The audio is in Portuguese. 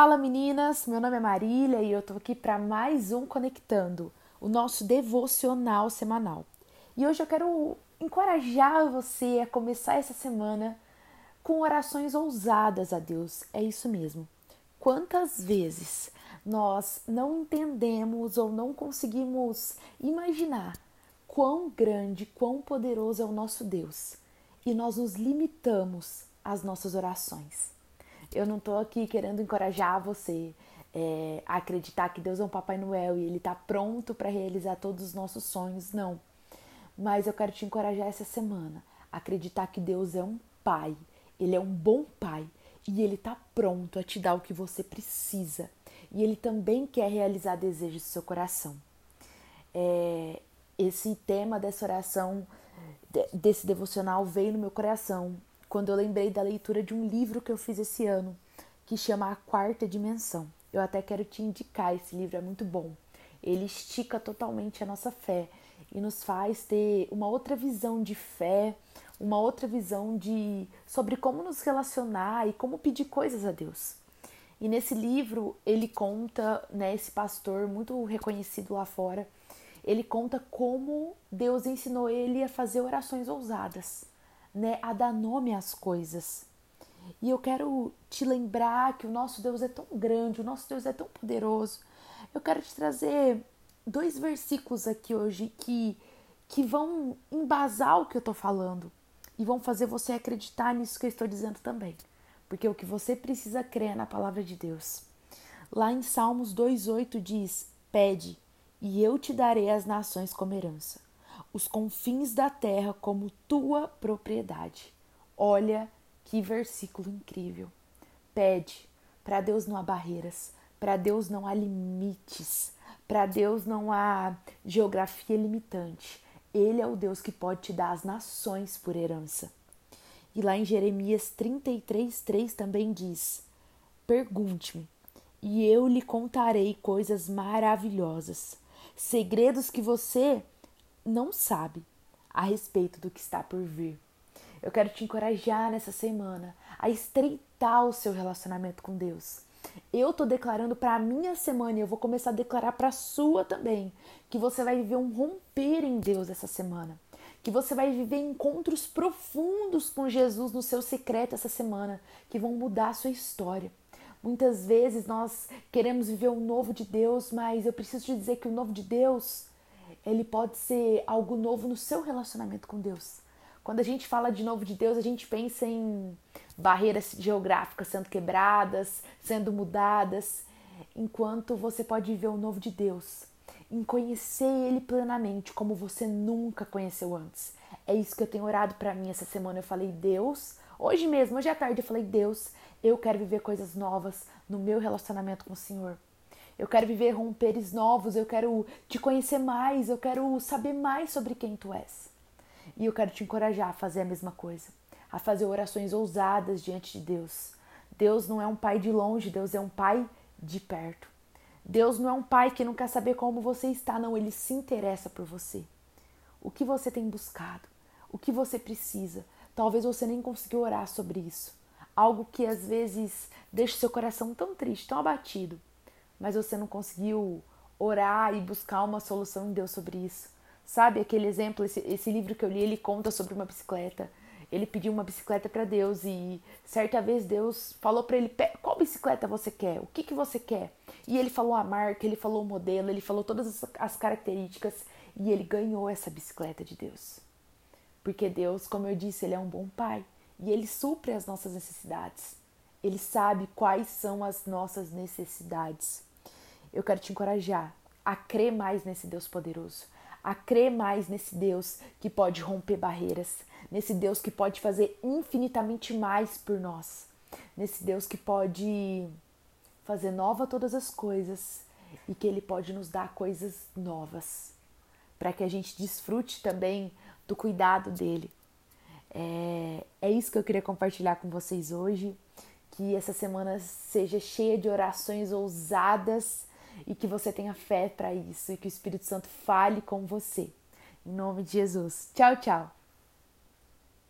Fala meninas, meu nome é Marília e eu tô aqui para mais um Conectando, o nosso devocional semanal. E hoje eu quero encorajar você a começar essa semana com orações ousadas a Deus. É isso mesmo. Quantas vezes nós não entendemos ou não conseguimos imaginar quão grande, quão poderoso é o nosso Deus e nós nos limitamos às nossas orações. Eu não tô aqui querendo encorajar você é, a acreditar que Deus é um Papai Noel e Ele tá pronto para realizar todos os nossos sonhos, não. Mas eu quero te encorajar essa semana a acreditar que Deus é um Pai, Ele é um bom Pai e Ele tá pronto a te dar o que você precisa. E Ele também quer realizar desejos do seu coração. É, esse tema dessa oração, desse devocional, veio no meu coração quando eu lembrei da leitura de um livro que eu fiz esse ano, que chama A Quarta Dimensão. Eu até quero te indicar, esse livro é muito bom. Ele estica totalmente a nossa fé e nos faz ter uma outra visão de fé, uma outra visão de sobre como nos relacionar e como pedir coisas a Deus. E nesse livro ele conta, né, esse pastor muito reconhecido lá fora, ele conta como Deus ensinou ele a fazer orações ousadas né, a dar nome às coisas. E eu quero te lembrar que o nosso Deus é tão grande, o nosso Deus é tão poderoso. Eu quero te trazer dois versículos aqui hoje que, que vão embasar o que eu estou falando e vão fazer você acreditar nisso que eu estou dizendo também. Porque o que você precisa crer é na palavra de Deus. Lá em Salmos 2,8 diz: Pede, e eu te darei as nações como herança os confins da terra como tua propriedade. Olha que versículo incrível. Pede, para Deus não há barreiras, para Deus não há limites, para Deus não há geografia limitante. Ele é o Deus que pode te dar as nações por herança. E lá em Jeremias 33, 3 também diz: Pergunte-me, e eu lhe contarei coisas maravilhosas, segredos que você não sabe a respeito do que está por vir. Eu quero te encorajar nessa semana a estreitar o seu relacionamento com Deus. Eu tô declarando para a minha semana e eu vou começar a declarar para a sua também, que você vai viver um romper em Deus essa semana, que você vai viver encontros profundos com Jesus no seu secreto essa semana, que vão mudar a sua história. Muitas vezes nós queremos viver o novo de Deus, mas eu preciso te dizer que o novo de Deus ele pode ser algo novo no seu relacionamento com Deus. Quando a gente fala de novo de Deus, a gente pensa em barreiras geográficas sendo quebradas, sendo mudadas, enquanto você pode viver o novo de Deus, em conhecer Ele plenamente, como você nunca conheceu antes. É isso que eu tenho orado para mim essa semana. Eu falei, Deus, hoje mesmo, hoje à tarde, eu falei, Deus, eu quero viver coisas novas no meu relacionamento com o Senhor. Eu quero viver romperes novos, eu quero te conhecer mais, eu quero saber mais sobre quem tu és. E eu quero te encorajar a fazer a mesma coisa, a fazer orações ousadas diante de Deus. Deus não é um pai de longe, Deus é um pai de perto. Deus não é um pai que não quer saber como você está, não, ele se interessa por você. O que você tem buscado? O que você precisa? Talvez você nem conseguiu orar sobre isso. Algo que às vezes deixa seu coração tão triste, tão abatido mas você não conseguiu orar e buscar uma solução em Deus sobre isso. Sabe aquele exemplo, esse, esse livro que eu li, ele conta sobre uma bicicleta. Ele pediu uma bicicleta para Deus e certa vez Deus falou para ele: qual bicicleta você quer? O que, que você quer? E ele falou a marca, ele falou o modelo, ele falou todas as, as características e ele ganhou essa bicicleta de Deus. Porque Deus, como eu disse, ele é um bom pai e ele supre as nossas necessidades. Ele sabe quais são as nossas necessidades eu quero te encorajar a crer mais nesse Deus poderoso, a crer mais nesse Deus que pode romper barreiras, nesse Deus que pode fazer infinitamente mais por nós, nesse Deus que pode fazer nova todas as coisas e que Ele pode nos dar coisas novas, para que a gente desfrute também do cuidado dele. É, é isso que eu queria compartilhar com vocês hoje. Que essa semana seja cheia de orações ousadas e que você tenha fé para isso e que o Espírito Santo fale com você. Em nome de Jesus. Tchau, tchau.